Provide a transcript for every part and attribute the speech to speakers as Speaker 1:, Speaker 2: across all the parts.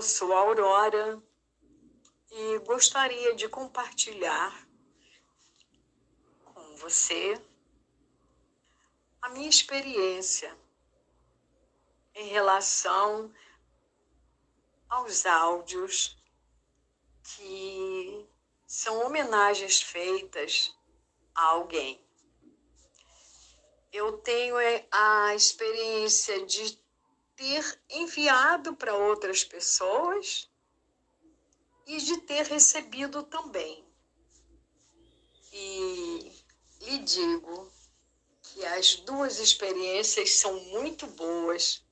Speaker 1: eu sou Aurora e gostaria de compartilhar com você a minha experiência em relação aos áudios que são homenagens feitas a alguém. Eu tenho é, a experiência de ter enviado para outras pessoas e de ter recebido também. E lhe digo que as duas experiências são muito boas,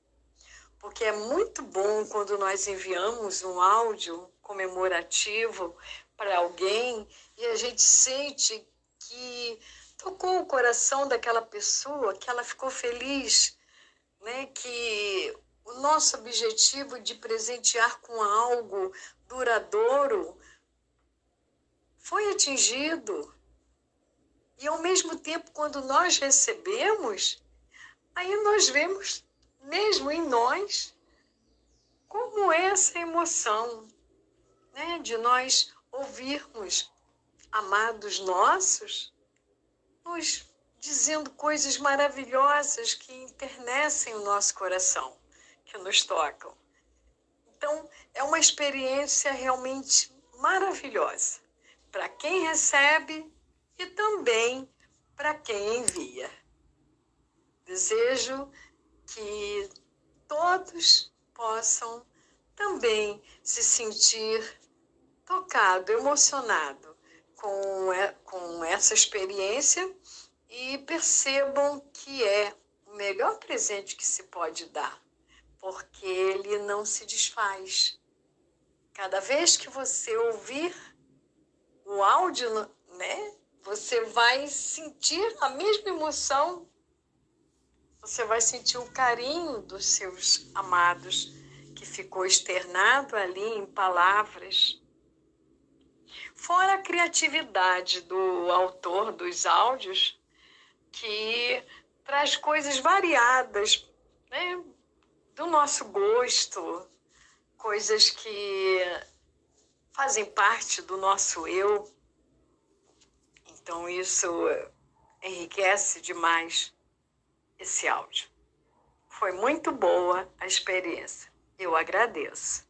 Speaker 1: porque é muito bom quando nós enviamos um áudio comemorativo para alguém e a gente sente que tocou o coração daquela pessoa, que ela ficou feliz, né? Que o nosso objetivo de presentear com algo duradouro foi atingido. E ao mesmo tempo, quando nós recebemos, aí nós vemos, mesmo em nós, como essa emoção né, de nós ouvirmos amados nossos nos dizendo coisas maravilhosas que internecem o nosso coração, que nos tocam. Então, é uma experiência realmente maravilhosa para quem recebe e também para quem envia. Desejo que todos possam também se sentir tocado, emocionado com, com essa experiência e percebam que é o melhor presente que se pode dar, porque ele não se desfaz. Cada vez que você ouvir o áudio, né, você vai sentir a mesma emoção, você vai sentir o carinho dos seus amados que ficou externado ali em palavras. Fora a criatividade do autor dos áudios, que traz coisas variadas, né? do nosso gosto, coisas que fazem parte do nosso eu. Então, isso enriquece demais esse áudio. Foi muito boa a experiência. Eu agradeço.